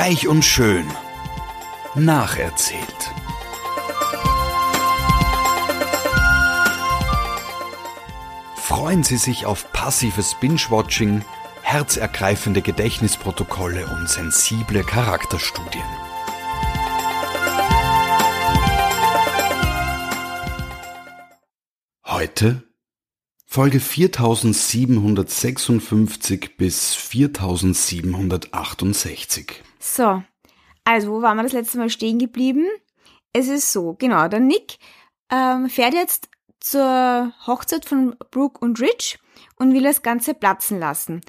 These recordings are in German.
Reich und schön. Nacherzählt. Freuen Sie sich auf passives Binge-Watching, herzergreifende Gedächtnisprotokolle und sensible Charakterstudien. Heute Folge 4756 bis 4768. So, also wo waren wir das letzte Mal stehen geblieben? Es ist so, genau, der Nick ähm, fährt jetzt zur Hochzeit von Brooke und Rich und will das Ganze platzen lassen.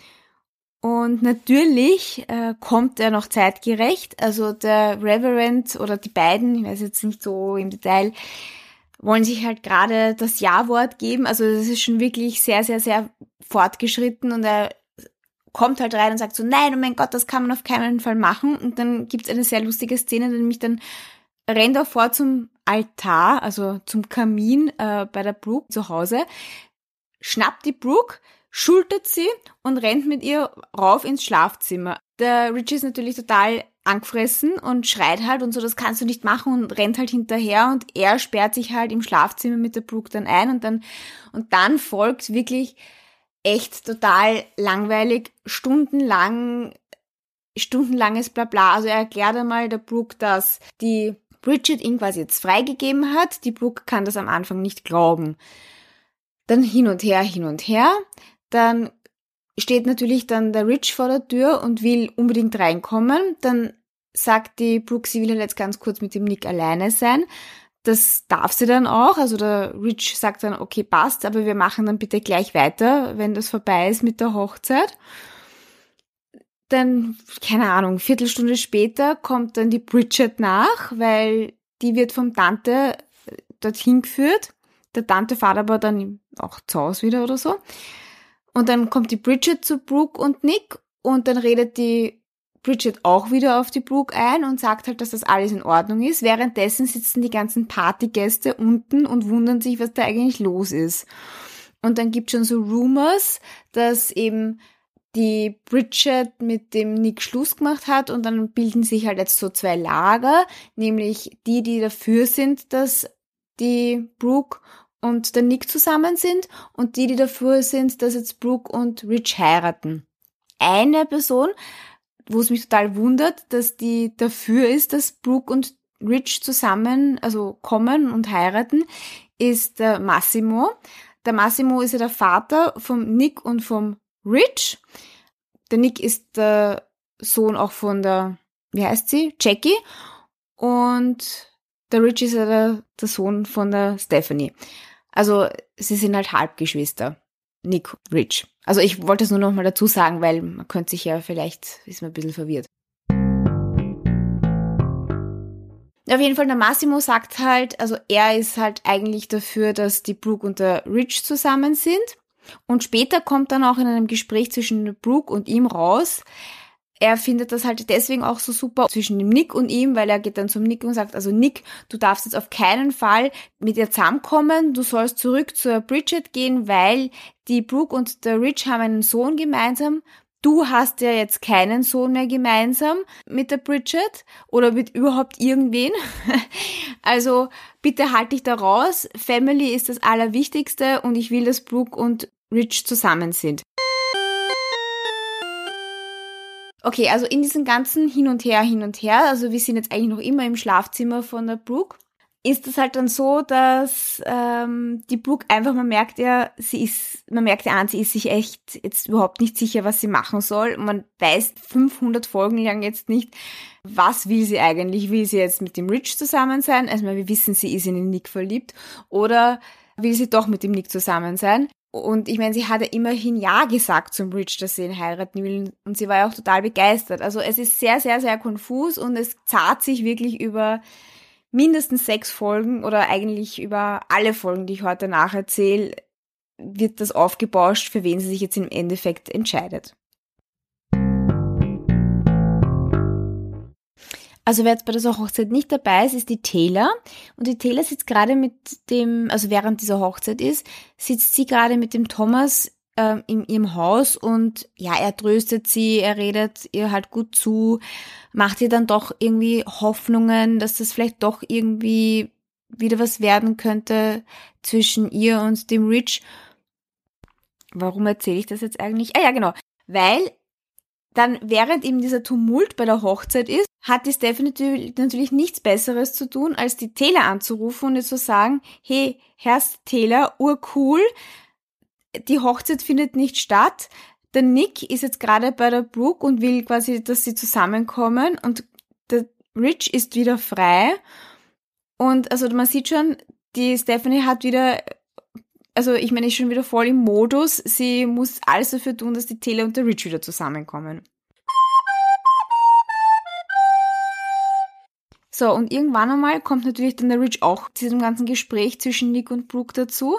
Und natürlich äh, kommt er noch zeitgerecht. Also der Reverend oder die beiden, ich weiß jetzt nicht so im Detail, wollen sich halt gerade das Ja-Wort geben. Also das ist schon wirklich sehr, sehr, sehr fortgeschritten und er kommt halt rein und sagt so, nein, oh mein Gott, das kann man auf keinen Fall machen. Und dann gibt's eine sehr lustige Szene, nämlich dann rennt er vor zum Altar, also zum Kamin äh, bei der Brooke zu Hause, schnappt die Brooke, schultert sie und rennt mit ihr rauf ins Schlafzimmer. Der Richie ist natürlich total angefressen und schreit halt und so, das kannst du nicht machen und rennt halt hinterher und er sperrt sich halt im Schlafzimmer mit der Brooke dann ein und dann, und dann folgt wirklich echt total langweilig, stundenlang, stundenlanges Blabla. Also er erklärt einmal der Brooke, dass die Bridget ihn quasi jetzt freigegeben hat. Die Brooke kann das am Anfang nicht glauben. Dann hin und her, hin und her. Dann steht natürlich dann der Rich vor der Tür und will unbedingt reinkommen. Dann sagt die Brooke, sie will halt jetzt ganz kurz mit dem Nick alleine sein. Das darf sie dann auch. Also der Rich sagt dann, okay, passt, aber wir machen dann bitte gleich weiter, wenn das vorbei ist mit der Hochzeit. Dann, keine Ahnung, Viertelstunde später kommt dann die Bridget nach, weil die wird vom Tante dorthin geführt. Der Tante fährt aber dann auch zu Hause wieder oder so. Und dann kommt die Bridget zu Brooke und Nick und dann redet die Bridget auch wieder auf die Brooke ein und sagt halt, dass das alles in Ordnung ist. Währenddessen sitzen die ganzen Partygäste unten und wundern sich, was da eigentlich los ist. Und dann gibt schon so Rumors, dass eben die Bridget mit dem Nick Schluss gemacht hat und dann bilden sich halt jetzt so zwei Lager, nämlich die, die dafür sind, dass die Brooke und der Nick zusammen sind und die, die dafür sind, dass jetzt Brooke und Rich heiraten. Eine Person, wo es mich total wundert, dass die dafür ist, dass Brooke und Rich zusammen, also kommen und heiraten, ist der Massimo. Der Massimo ist ja der Vater vom Nick und vom Rich. Der Nick ist der Sohn auch von der, wie heißt sie? Jackie. Und der Rich ist ja der, der Sohn von der Stephanie. Also sie sind halt Halbgeschwister. Nick Rich. Also ich wollte es nur noch mal dazu sagen, weil man könnte sich ja vielleicht, ist man ein bisschen verwirrt. Auf jeden Fall, der Massimo sagt halt, also er ist halt eigentlich dafür, dass die Brooke und der Rich zusammen sind. Und später kommt dann auch in einem Gespräch zwischen Brooke und ihm raus, er findet das halt deswegen auch so super zwischen dem Nick und ihm, weil er geht dann zum Nick und sagt, also Nick, du darfst jetzt auf keinen Fall mit ihr zusammenkommen, du sollst zurück zur Bridget gehen, weil die Brooke und der Rich haben einen Sohn gemeinsam. Du hast ja jetzt keinen Sohn mehr gemeinsam mit der Bridget oder mit überhaupt irgendwen. Also bitte halt dich da raus. Family ist das Allerwichtigste und ich will, dass Brooke und Rich zusammen sind. Okay, also in diesem ganzen Hin und Her, Hin und Her, also wir sind jetzt eigentlich noch immer im Schlafzimmer von der Brooke, ist es halt dann so, dass ähm, die Brooke einfach, man merkt ja, sie ist, man merkt ja an, sie ist sich echt jetzt überhaupt nicht sicher, was sie machen soll. Man weiß 500 Folgen lang jetzt nicht, was will sie eigentlich? Will sie jetzt mit dem Rich zusammen sein? Also wir wissen, sie ist in den Nick verliebt. Oder will sie doch mit dem Nick zusammen sein? Und ich meine, sie hat ja immerhin Ja gesagt zum Rich, dass sie ihn heiraten will. Und sie war ja auch total begeistert. Also es ist sehr, sehr, sehr konfus und es zahlt sich wirklich über mindestens sechs Folgen oder eigentlich über alle Folgen, die ich heute nacherzähle, wird das aufgebauscht, für wen sie sich jetzt im Endeffekt entscheidet. Also wer jetzt bei dieser Hochzeit nicht dabei ist, ist die Taylor. Und die Taylor sitzt gerade mit dem, also während dieser Hochzeit ist, sitzt sie gerade mit dem Thomas ähm, in ihrem Haus und ja, er tröstet sie, er redet ihr halt gut zu, macht ihr dann doch irgendwie Hoffnungen, dass das vielleicht doch irgendwie wieder was werden könnte zwischen ihr und dem Rich. Warum erzähle ich das jetzt eigentlich? Ah ja, genau. Weil dann während eben dieser Tumult bei der Hochzeit ist, hat die Stephanie natürlich nichts Besseres zu tun, als die Taylor anzurufen und ihr zu sagen, hey, Herr Taylor, urcool, die Hochzeit findet nicht statt. Der Nick ist jetzt gerade bei der Brooke und will quasi, dass sie zusammenkommen und der Rich ist wieder frei. Und also man sieht schon, die Stephanie hat wieder, also ich meine, ist schon wieder voll im Modus. Sie muss alles dafür tun, dass die Taylor und der Rich wieder zusammenkommen. So, und irgendwann einmal kommt natürlich dann der Rich auch zu diesem ganzen Gespräch zwischen Nick und Brooke dazu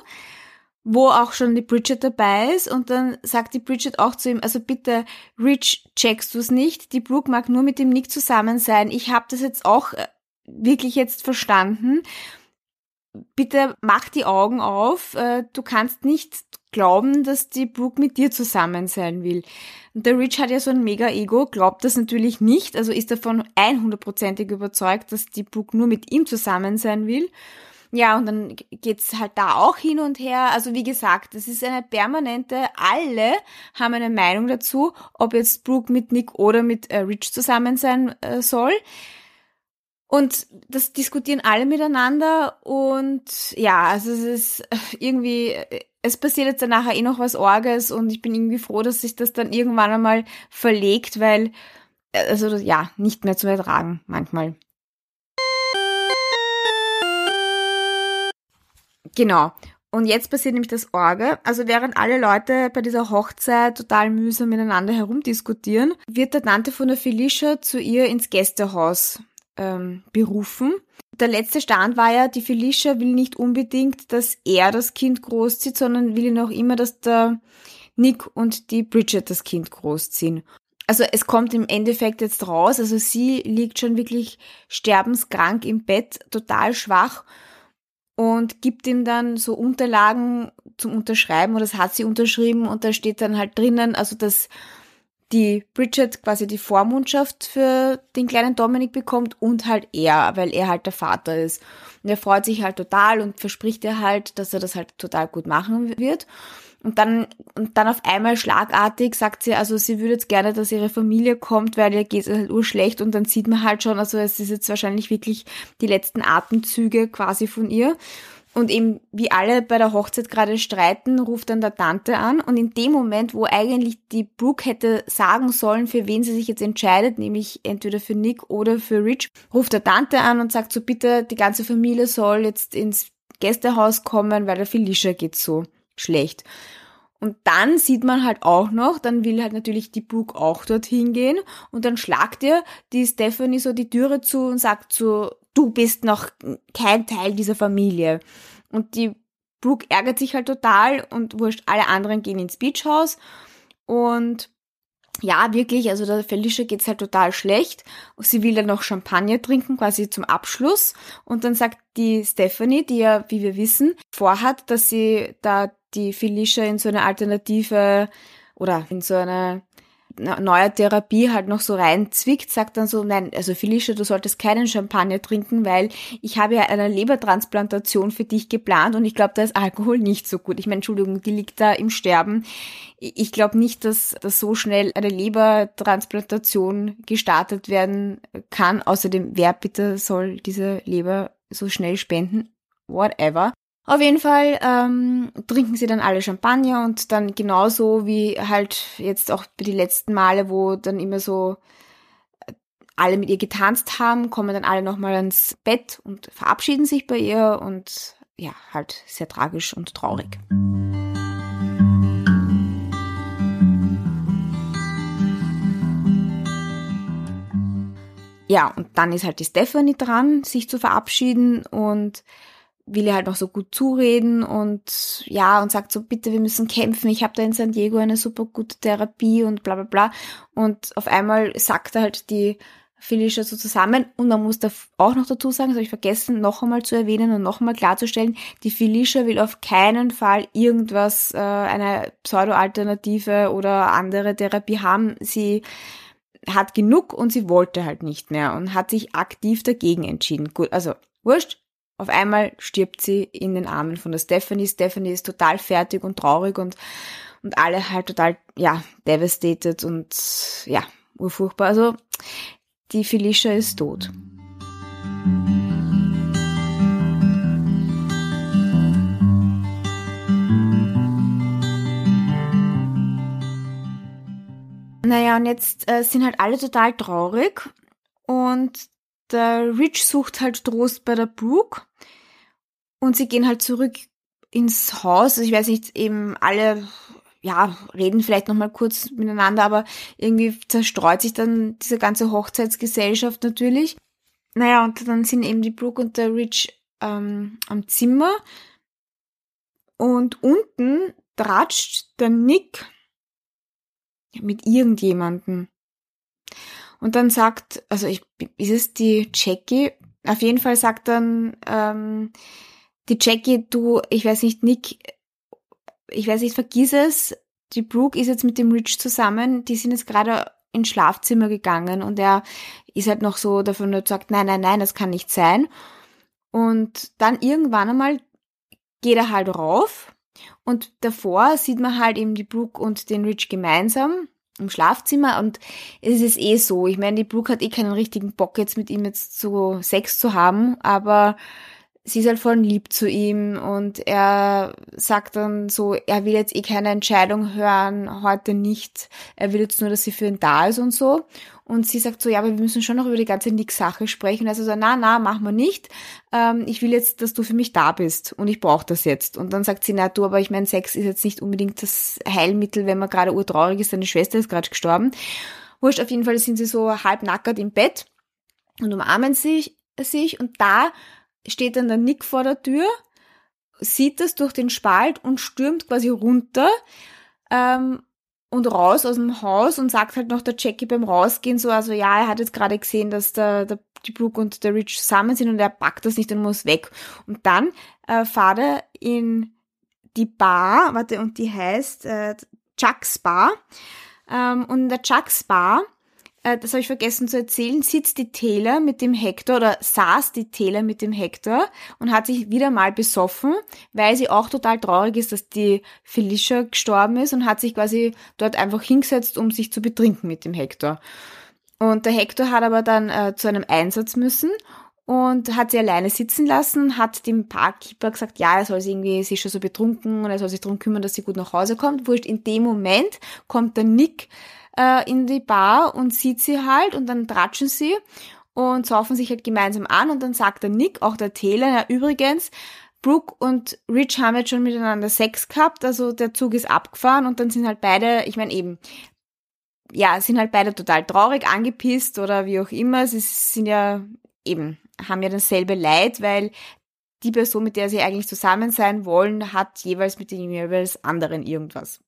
wo auch schon die Bridget dabei ist und dann sagt die Bridget auch zu ihm, also bitte, Rich, checkst du es nicht? Die Brooke mag nur mit dem Nick zusammen sein. Ich habe das jetzt auch äh, wirklich jetzt verstanden. Bitte mach die Augen auf. Äh, du kannst nicht glauben, dass die Brooke mit dir zusammen sein will. Und der Rich hat ja so ein Mega-Ego, glaubt das natürlich nicht, also ist davon 100%ig überzeugt, dass die Brooke nur mit ihm zusammen sein will. Ja, und dann geht's halt da auch hin und her. Also wie gesagt, das ist eine permanente, alle haben eine Meinung dazu, ob jetzt Brooke mit Nick oder mit äh, Rich zusammen sein äh, soll. Und das diskutieren alle miteinander und ja, also es ist irgendwie, es passiert jetzt dann nachher eh noch was Orges und ich bin irgendwie froh, dass sich das dann irgendwann einmal verlegt, weil, äh, also ja, nicht mehr zu ertragen manchmal. Genau. Und jetzt passiert nämlich das Orge. Also während alle Leute bei dieser Hochzeit total mühsam miteinander herumdiskutieren, wird der Tante von der Felicia zu ihr ins Gästehaus ähm, berufen. Der letzte Stand war ja, die Felicia will nicht unbedingt, dass er das Kind großzieht, sondern will noch immer, dass der Nick und die Bridget das Kind großziehen. Also es kommt im Endeffekt jetzt raus, also sie liegt schon wirklich sterbenskrank im Bett, total schwach und gibt ihm dann so Unterlagen zum Unterschreiben und das hat sie unterschrieben und da steht dann halt drinnen, also dass die Bridget quasi die Vormundschaft für den kleinen Dominik bekommt und halt er, weil er halt der Vater ist. Und er freut sich halt total und verspricht ihr halt, dass er das halt total gut machen wird. Und dann, und dann auf einmal schlagartig sagt sie, also sie würde jetzt gerne, dass ihre Familie kommt, weil ihr geht es halt urschlecht und dann sieht man halt schon, also es ist jetzt wahrscheinlich wirklich die letzten Atemzüge quasi von ihr. Und eben, wie alle bei der Hochzeit gerade streiten, ruft dann der Tante an. Und in dem Moment, wo eigentlich die Brooke hätte sagen sollen, für wen sie sich jetzt entscheidet, nämlich entweder für Nick oder für Rich, ruft der Tante an und sagt so, bitte, die ganze Familie soll jetzt ins Gästehaus kommen, weil der Felicia geht so schlecht. Und dann sieht man halt auch noch, dann will halt natürlich die Brooke auch dorthin gehen und dann schlagt ihr die Stephanie so die Türe zu und sagt so, du bist noch kein Teil dieser Familie. Und die Brooke ärgert sich halt total und wurscht, alle anderen gehen ins Beachhaus und ja, wirklich, also der Felicia geht's halt total schlecht. Sie will dann noch Champagner trinken, quasi zum Abschluss. Und dann sagt die Stephanie, die ja, wie wir wissen, vorhat, dass sie da die Felicia in so eine alternative oder in so eine neue Therapie halt noch so reinzwickt, sagt dann so, nein, also Felicia, du solltest keinen Champagner trinken, weil ich habe ja eine Lebertransplantation für dich geplant und ich glaube, da ist Alkohol nicht so gut. Ich meine, Entschuldigung, die liegt da im Sterben. Ich glaube nicht, dass, dass so schnell eine Lebertransplantation gestartet werden kann. Außerdem, wer bitte soll diese Leber so schnell spenden? Whatever. Auf jeden Fall ähm, trinken sie dann alle Champagner und dann genauso wie halt jetzt auch die letzten Male, wo dann immer so äh, alle mit ihr getanzt haben, kommen dann alle nochmal ans Bett und verabschieden sich bei ihr und ja, halt sehr tragisch und traurig. Ja, und dann ist halt die Stephanie dran, sich zu verabschieden und will ihr halt noch so gut zureden und ja, und sagt so, bitte, wir müssen kämpfen, ich habe da in San Diego eine super gute Therapie und bla bla bla. Und auf einmal sagt halt die Felicia so zusammen. Und man muss da auch noch dazu sagen, das habe ich vergessen, noch einmal zu erwähnen und noch einmal klarzustellen, die Felicia will auf keinen Fall irgendwas, äh, eine Pseudo-Alternative oder andere Therapie haben. Sie hat genug und sie wollte halt nicht mehr und hat sich aktiv dagegen entschieden. Gut, also wurscht. Auf einmal stirbt sie in den Armen von der Stephanie. Stephanie ist total fertig und traurig und, und alle halt total, ja, devastated und, ja, urfurchtbar. Also, die Felicia ist tot. Naja, und jetzt äh, sind halt alle total traurig und der Rich sucht halt Trost bei der Brooke und sie gehen halt zurück ins Haus. Also ich weiß nicht, eben alle ja, reden vielleicht nochmal kurz miteinander, aber irgendwie zerstreut sich dann diese ganze Hochzeitsgesellschaft natürlich. Naja, und dann sind eben die Brooke und der Rich ähm, am Zimmer und unten tratscht der Nick mit irgendjemanden. Und dann sagt, also ich, ist es die Jackie? Auf jeden Fall sagt dann ähm, die Jackie, du, ich weiß nicht, Nick, ich weiß nicht, vergiss es, die Brooke ist jetzt mit dem Rich zusammen, die sind jetzt gerade ins Schlafzimmer gegangen und er ist halt noch so davon sagt, nein, nein, nein, das kann nicht sein. Und dann irgendwann einmal geht er halt rauf und davor sieht man halt eben die Brooke und den Rich gemeinsam im Schlafzimmer und es ist eh so. Ich meine, die Brooke hat eh keinen richtigen Bock jetzt mit ihm jetzt so Sex zu haben, aber sie ist halt voll lieb zu ihm und er sagt dann so, er will jetzt eh keine Entscheidung hören, heute nicht. Er will jetzt nur, dass sie für ihn da ist und so. Und sie sagt so, ja, aber wir müssen schon noch über die ganze Nick-Sache sprechen. Er so, na, na, machen wir nicht. Ähm, ich will jetzt, dass du für mich da bist und ich brauche das jetzt. Und dann sagt sie, na du, aber ich meine, Sex ist jetzt nicht unbedingt das Heilmittel, wenn man gerade urtraurig ist, deine Schwester ist gerade gestorben. Wurscht, auf jeden Fall sind sie so halb nackert im Bett und umarmen sich, sich und da steht dann der Nick vor der Tür, sieht das durch den Spalt und stürmt quasi runter. Ähm, und raus aus dem Haus und sagt halt noch der Jackie beim Rausgehen so, also ja, er hat jetzt gerade gesehen, dass der, der, die Brooke und der Rich zusammen sind und er packt das nicht und muss weg. Und dann äh, fahrt er in die Bar, warte, und die heißt äh, Chuck's Bar. Ähm, und in der Chuck's Bar äh, das habe ich vergessen zu erzählen, sitzt die Taylor mit dem Hector oder saß die Taylor mit dem Hector und hat sich wieder mal besoffen, weil sie auch total traurig ist, dass die Felicia gestorben ist und hat sich quasi dort einfach hingesetzt, um sich zu betrinken mit dem Hector. Und der Hector hat aber dann äh, zu einem Einsatz müssen und hat sie alleine sitzen lassen, hat dem Parkkeeper gesagt, ja, er soll sie irgendwie, sie ist schon so betrunken und er soll sich darum kümmern, dass sie gut nach Hause kommt. Wurscht, in dem Moment kommt der Nick äh, in die Bar und sieht sie halt und dann tratschen sie und saufen sich halt gemeinsam an und dann sagt der Nick, auch der Taylor, ja übrigens, Brooke und Rich haben jetzt schon miteinander Sex gehabt, also der Zug ist abgefahren und dann sind halt beide, ich meine eben, ja, sind halt beide total traurig, angepisst oder wie auch immer. Sie sind ja eben, haben ja dasselbe Leid, weil die Person, mit der sie eigentlich zusammen sein wollen, hat jeweils mit dem jeweils anderen irgendwas.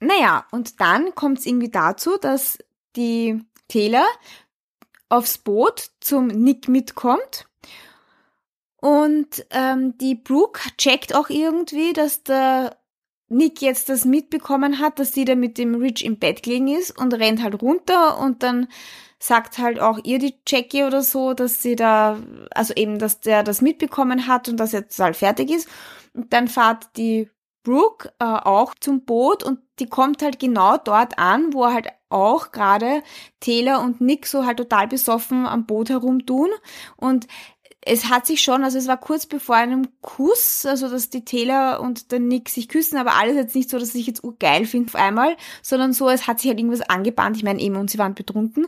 Naja, und dann kommt es irgendwie dazu, dass die Taylor aufs Boot zum Nick mitkommt. Und ähm, die Brooke checkt auch irgendwie, dass der Nick jetzt das mitbekommen hat, dass sie da mit dem Rich im Bett gelegen ist und rennt halt runter und dann sagt halt auch ihr die Jackie oder so, dass sie da, also eben, dass der das mitbekommen hat und dass er jetzt halt fertig ist. Und dann fahrt die Brooke äh, auch zum Boot und die kommt halt genau dort an, wo halt auch gerade Taylor und Nick so halt total besoffen am Boot herumtun und es hat sich schon, also es war kurz bevor einem Kuss, also dass die Taylor und der Nick sich küssen, aber alles jetzt nicht so, dass ich jetzt urgeil finde auf einmal, sondern so, es hat sich halt irgendwas angebahnt, ich meine eben, und sie waren betrunken.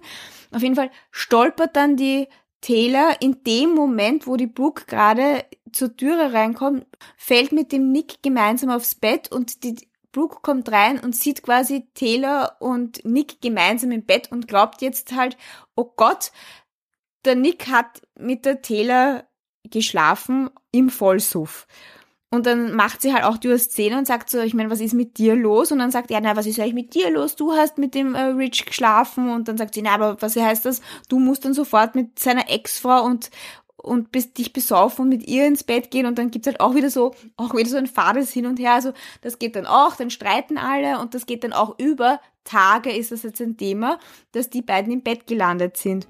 Auf jeden Fall stolpert dann die Taylor in dem Moment, wo die Brooke gerade zur Türe reinkommt, fällt mit dem Nick gemeinsam aufs Bett und die Brooke kommt rein und sieht quasi Taylor und Nick gemeinsam im Bett und glaubt jetzt halt, oh Gott, der Nick hat mit der Taylor geschlafen im Vollsuff. Und dann macht sie halt auch die Szene und sagt so, ich meine, was ist mit dir los? Und dann sagt er, na, was ist eigentlich mit dir los? Du hast mit dem äh, Rich geschlafen. Und dann sagt sie, na, aber was heißt das? Du musst dann sofort mit seiner Ex-Frau und und bis dich besaufen und mit ihr ins Bett gehen und dann gibt's halt auch wieder so, auch wieder so ein fades Hin und Her. Also das geht dann auch, dann streiten alle und das geht dann auch über Tage ist das jetzt ein Thema, dass die beiden im Bett gelandet sind.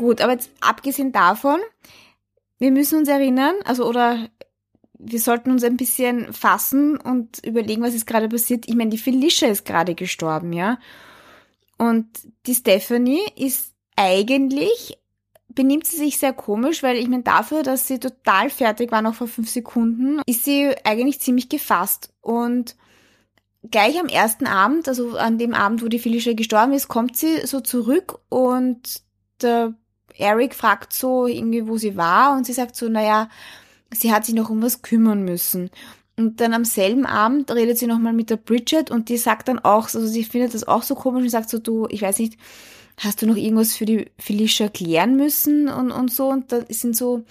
Gut, aber jetzt abgesehen davon, wir müssen uns erinnern, also oder wir sollten uns ein bisschen fassen und überlegen, was ist gerade passiert. Ich meine, die Felicia ist gerade gestorben, ja. Und die Stephanie ist eigentlich, benimmt sie sich sehr komisch, weil ich meine, dafür, dass sie total fertig war, noch vor fünf Sekunden, ist sie eigentlich ziemlich gefasst. Und gleich am ersten Abend, also an dem Abend, wo die Felicia gestorben ist, kommt sie so zurück und der Eric fragt so irgendwie, wo sie war und sie sagt so, naja, sie hat sich noch um was kümmern müssen. Und dann am selben Abend redet sie nochmal mit der Bridget und die sagt dann auch, also sie findet das auch so komisch und sagt so, du, ich weiß nicht, hast du noch irgendwas für die Felicia klären müssen und, und so und da sind so,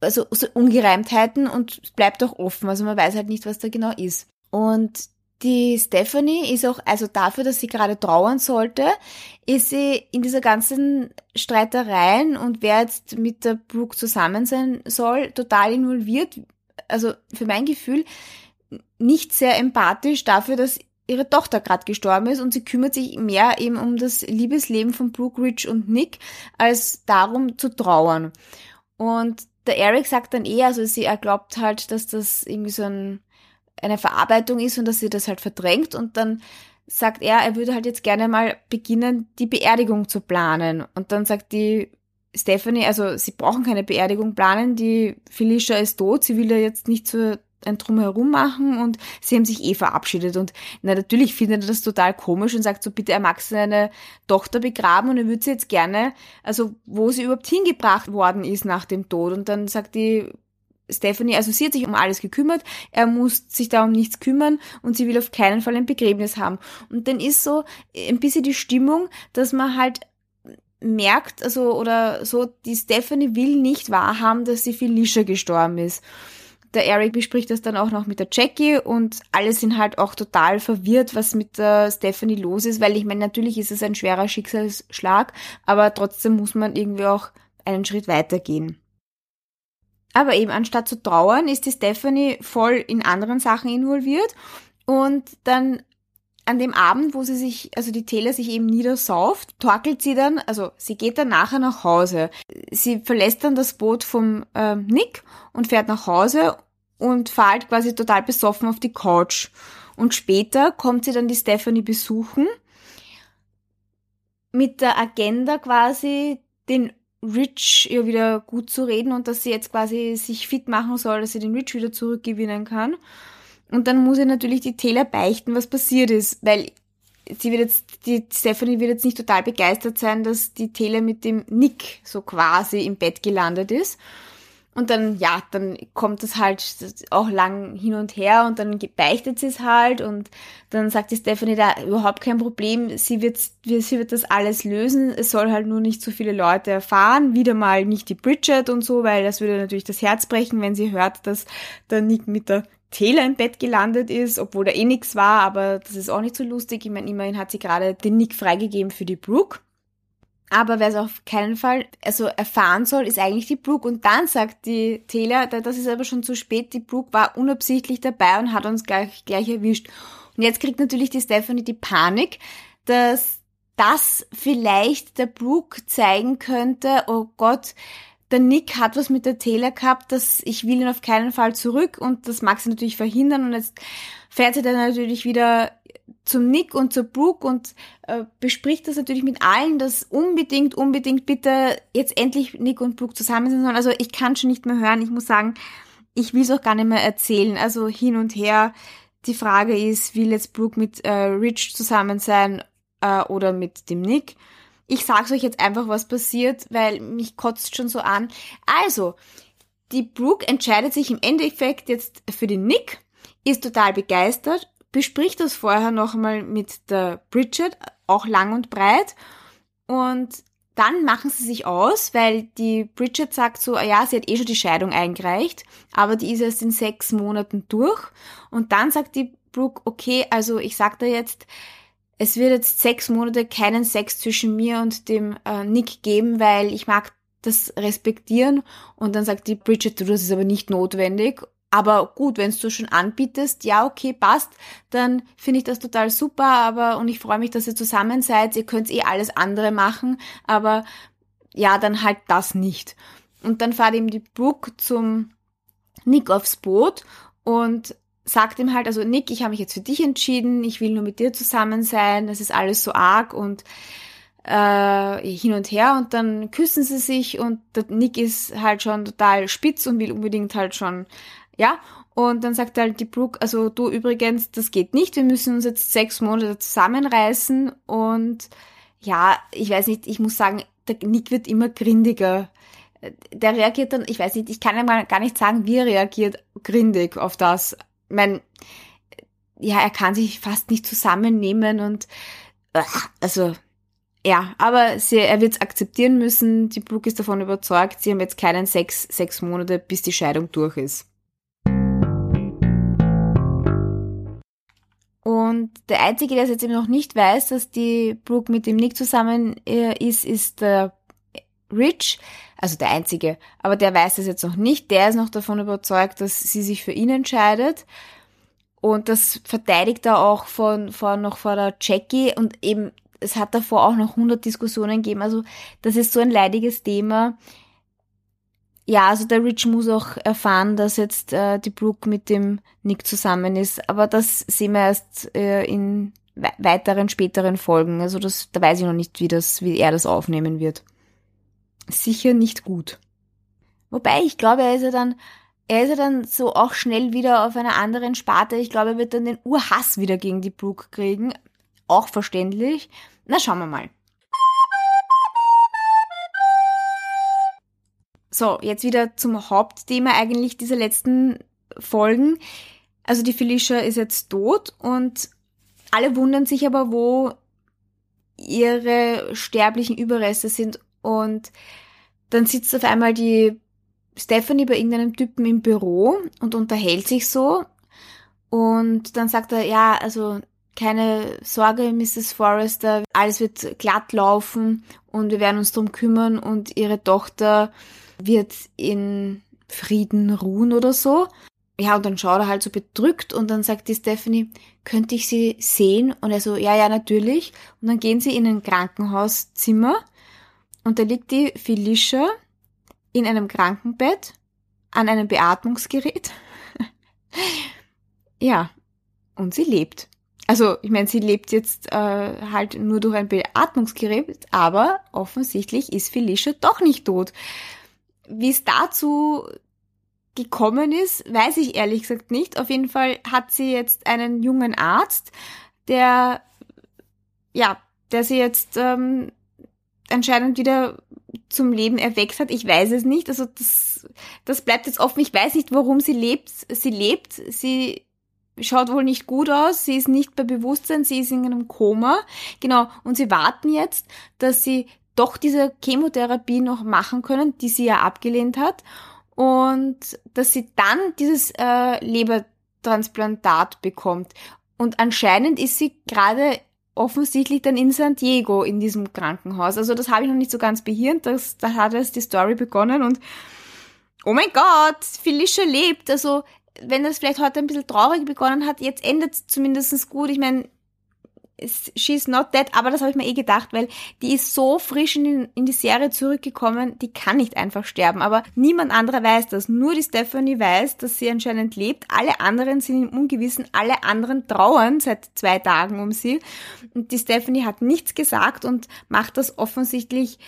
also so Ungereimtheiten und es bleibt auch offen, also man weiß halt nicht, was da genau ist. Und die Stephanie ist auch, also dafür, dass sie gerade trauern sollte, ist sie in dieser ganzen Streitereien und wer jetzt mit der Brooke zusammen sein soll, total involviert. Also für mein Gefühl nicht sehr empathisch dafür, dass ihre Tochter gerade gestorben ist und sie kümmert sich mehr eben um das Liebesleben von Brooke Rich und Nick, als darum zu trauern. Und der Eric sagt dann eher, also sie, er glaubt halt, dass das irgendwie so ein eine Verarbeitung ist und dass sie das halt verdrängt und dann sagt er, er würde halt jetzt gerne mal beginnen, die Beerdigung zu planen. Und dann sagt die Stephanie, also sie brauchen keine Beerdigung planen, die Felicia ist tot, sie will ja jetzt nicht so ein Drumherum machen und sie haben sich eh verabschiedet und na, natürlich findet er das total komisch und sagt so, bitte er mag seine Tochter begraben und er würde sie jetzt gerne, also wo sie überhaupt hingebracht worden ist nach dem Tod und dann sagt die Stephanie, also sie hat sich um alles gekümmert, er muss sich da um nichts kümmern und sie will auf keinen Fall ein Begräbnis haben. Und dann ist so ein bisschen die Stimmung, dass man halt merkt, also oder so, die Stephanie will nicht wahrhaben, dass sie Felicia gestorben ist. Der Eric bespricht das dann auch noch mit der Jackie und alle sind halt auch total verwirrt, was mit der Stephanie los ist, weil ich meine, natürlich ist es ein schwerer Schicksalsschlag, aber trotzdem muss man irgendwie auch einen Schritt weitergehen. Aber eben anstatt zu trauern, ist die Stephanie voll in anderen Sachen involviert und dann an dem Abend, wo sie sich, also die Taylor sich eben niedersauft, torkelt sie dann, also sie geht dann nachher nach Hause. Sie verlässt dann das Boot vom äh, Nick und fährt nach Hause und fährt quasi total besoffen auf die Couch. Und später kommt sie dann die Stephanie besuchen mit der Agenda quasi den Rich ihr wieder gut zu reden und dass sie jetzt quasi sich fit machen soll, dass sie den Rich wieder zurückgewinnen kann. Und dann muss ihr natürlich die Taylor beichten, was passiert ist, weil sie wird jetzt, die Stephanie wird jetzt nicht total begeistert sein, dass die Taylor mit dem Nick so quasi im Bett gelandet ist. Und dann, ja, dann kommt das halt auch lang hin und her und dann beichtet sie es halt und dann sagt die Stephanie da überhaupt kein Problem, sie wird, sie wird das alles lösen, es soll halt nur nicht so viele Leute erfahren, wieder mal nicht die Bridget und so, weil das würde natürlich das Herz brechen, wenn sie hört, dass der Nick mit der Taylor im Bett gelandet ist, obwohl da eh nichts war, aber das ist auch nicht so lustig. Ich meine, immerhin hat sie gerade den Nick freigegeben für die Brooke. Aber wer es auf keinen Fall also erfahren soll, ist eigentlich die Brooke. Und dann sagt die Taylor, das ist aber schon zu spät, die Brooke war unabsichtlich dabei und hat uns gleich, gleich erwischt. Und jetzt kriegt natürlich die Stephanie die Panik, dass das vielleicht der Brooke zeigen könnte, oh Gott, der Nick hat was mit der Taylor gehabt, dass ich will ihn auf keinen Fall zurück und das mag sie natürlich verhindern und jetzt fährt sie dann natürlich wieder zum Nick und zur Brooke und äh, bespricht das natürlich mit allen, dass unbedingt, unbedingt bitte jetzt endlich Nick und Brooke zusammen sind sollen. Also ich kann schon nicht mehr hören. Ich muss sagen, ich will es auch gar nicht mehr erzählen. Also hin und her. Die Frage ist, will jetzt Brooke mit äh, Rich zusammen sein äh, oder mit dem Nick? Ich sag's euch jetzt einfach, was passiert, weil mich kotzt schon so an. Also, die Brooke entscheidet sich im Endeffekt jetzt für den Nick, ist total begeistert bespricht das vorher noch einmal mit der Bridget, auch lang und breit. Und dann machen sie sich aus, weil die Bridget sagt so, ja, sie hat eh schon die Scheidung eingereicht, aber die ist erst in sechs Monaten durch. Und dann sagt die Brooke, okay, also ich sag da jetzt, es wird jetzt sechs Monate keinen Sex zwischen mir und dem äh, Nick geben, weil ich mag das respektieren. Und dann sagt die Bridget, du, das ist aber nicht notwendig. Aber gut, wenn du schon anbietest, ja, okay, passt, dann finde ich das total super, aber und ich freue mich, dass ihr zusammen seid. Ihr könnt eh alles andere machen, aber ja, dann halt das nicht. Und dann fahrt ihm die Brooke zum Nick aufs Boot und sagt ihm halt, also Nick, ich habe mich jetzt für dich entschieden, ich will nur mit dir zusammen sein, das ist alles so arg und äh, hin und her und dann küssen sie sich und der Nick ist halt schon total spitz und will unbedingt halt schon ja, und dann sagt halt die Brooke, also du übrigens, das geht nicht, wir müssen uns jetzt sechs Monate zusammenreißen und ja, ich weiß nicht, ich muss sagen, der Nick wird immer grindiger. Der reagiert dann, ich weiß nicht, ich kann ja gar nicht sagen, wie er reagiert, grindig auf das. Ich mein, ja, er kann sich fast nicht zusammennehmen und also ja, aber sie, er wird es akzeptieren müssen. Die Brooke ist davon überzeugt, sie haben jetzt keinen Sex sechs Monate, bis die Scheidung durch ist. Und der Einzige, der es jetzt eben noch nicht weiß, dass die Brooke mit dem Nick zusammen äh, ist, ist der Rich. Also der Einzige. Aber der weiß das jetzt noch nicht. Der ist noch davon überzeugt, dass sie sich für ihn entscheidet. Und das verteidigt er auch von, vor, noch vor der Jackie. Und eben, es hat davor auch noch 100 Diskussionen gegeben. Also das ist so ein leidiges Thema. Ja, also der Rich muss auch erfahren, dass jetzt äh, die Brooke mit dem Nick zusammen ist. Aber das sehen wir erst äh, in we weiteren, späteren Folgen. Also das, da weiß ich noch nicht, wie das, wie er das aufnehmen wird. Sicher nicht gut. Wobei, ich glaube, er ist ja dann, er ist ja dann so auch schnell wieder auf einer anderen Sparte. Ich glaube, er wird dann den Urhass wieder gegen die Brooke kriegen. Auch verständlich. Na, schauen wir mal. So, jetzt wieder zum Hauptthema eigentlich dieser letzten Folgen. Also die Felicia ist jetzt tot und alle wundern sich aber, wo ihre sterblichen Überreste sind und dann sitzt auf einmal die Stephanie bei irgendeinem Typen im Büro und unterhält sich so und dann sagt er, ja, also keine Sorge, Mrs. Forrester, alles wird glatt laufen und wir werden uns drum kümmern und ihre Tochter wird in Frieden ruhen oder so. Ja, und dann schaut er halt so bedrückt und dann sagt die Stephanie, könnte ich sie sehen? Und er so, ja, ja, natürlich. Und dann gehen sie in ein Krankenhauszimmer und da liegt die Felicia in einem Krankenbett an einem Beatmungsgerät. ja, und sie lebt. Also, ich meine, sie lebt jetzt äh, halt nur durch ein Beatmungsgerät, aber offensichtlich ist Felicia doch nicht tot. Wie es dazu gekommen ist, weiß ich ehrlich gesagt nicht. Auf jeden Fall hat sie jetzt einen jungen Arzt, der, ja, der sie jetzt ähm, anscheinend wieder zum Leben erweckt hat. Ich weiß es nicht. Also das, das bleibt jetzt offen. Ich weiß nicht, warum sie lebt. Sie lebt. Sie schaut wohl nicht gut aus. Sie ist nicht bei Bewusstsein. Sie ist in einem Koma. Genau. Und sie warten jetzt, dass sie doch diese Chemotherapie noch machen können, die sie ja abgelehnt hat. Und dass sie dann dieses äh, Lebertransplantat bekommt. Und anscheinend ist sie gerade offensichtlich dann in San Diego in diesem Krankenhaus. Also das habe ich noch nicht so ganz behirnt. Das, da hat jetzt die Story begonnen und oh mein Gott, Felicia lebt. Also wenn das vielleicht heute ein bisschen traurig begonnen hat, jetzt endet es zumindest gut. Ich meine, she's not dead, aber das habe ich mir eh gedacht, weil die ist so frisch in, in, die Serie zurückgekommen, die kann nicht einfach sterben. Aber niemand anderer weiß das. Nur die Stephanie weiß, dass sie anscheinend lebt. Alle anderen sind im Ungewissen, alle anderen trauern seit zwei Tagen um sie. Und die Stephanie hat nichts gesagt und macht das offensichtlich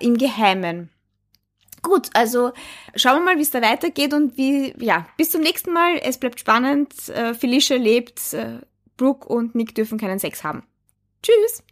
im Geheimen. Gut, also schauen wir mal, wie es da weitergeht und wie, ja, bis zum nächsten Mal. Es bleibt spannend. Äh, Felicia lebt. Äh, Brooke und Nick dürfen keinen Sex haben. Tschüss!